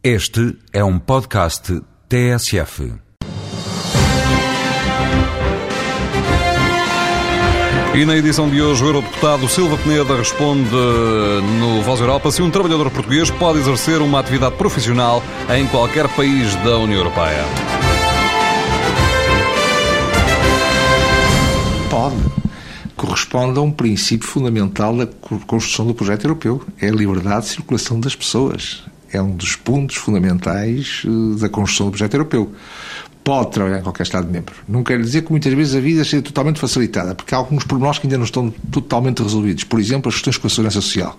Este é um podcast TSF. E na edição de hoje, o Eurodeputado Silva Peneda responde no Voz Europa se um trabalhador português pode exercer uma atividade profissional em qualquer país da União Europeia. Pode. Corresponde a um princípio fundamental da construção do projeto europeu. É a liberdade de circulação das pessoas. É um dos pontos fundamentais eh, da construção do projeto europeu pode trabalhar em qualquer Estado-membro. Não quer dizer que muitas vezes a vida seja totalmente facilitada, porque há alguns pormenores que ainda não estão totalmente resolvidos. Por exemplo, as questões com a segurança social.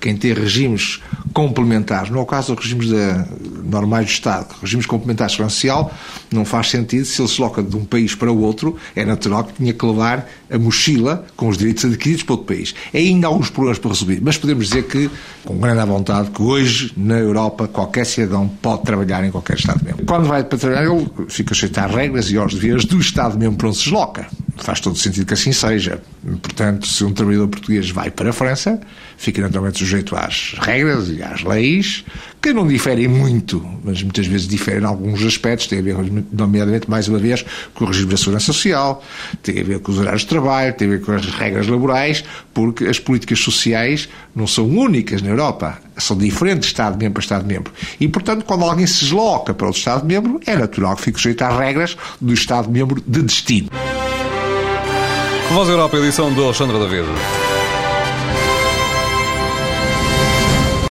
Quem tem regimes complementares, não é o caso dos regimes de, normais do Estado, regimes complementares de segurança social, não faz sentido se ele se loca de um país para o outro, é natural que tinha que levar a mochila com os direitos adquiridos para outro país. É ainda alguns problemas para resolver, mas podemos dizer que, com grande vontade, que hoje, na Europa, qualquer cidadão pode trabalhar em qualquer Estado-membro. Quando vai para trabalhar, ele fica sujeito às regras e aos deveres do Estado-membro para onde se desloca. Faz todo sentido que assim seja. Portanto, se um trabalhador português vai para a França, fica naturalmente sujeito às regras e às leis, que não diferem muito, mas muitas vezes diferem em alguns aspectos, tem a ver, nomeadamente, mais uma vez, com o regime da segurança social, tem a ver com os horários de trabalho, tem a ver com as regras laborais, porque as políticas sociais não são únicas na Europa, são diferentes de Estado-membro para Estado-membro. E, portanto, quando alguém se desloca para outro Estado-membro, é natural que fique sujeito às regras do Estado-membro de destino. Voz Europa, edição do Alexandre David.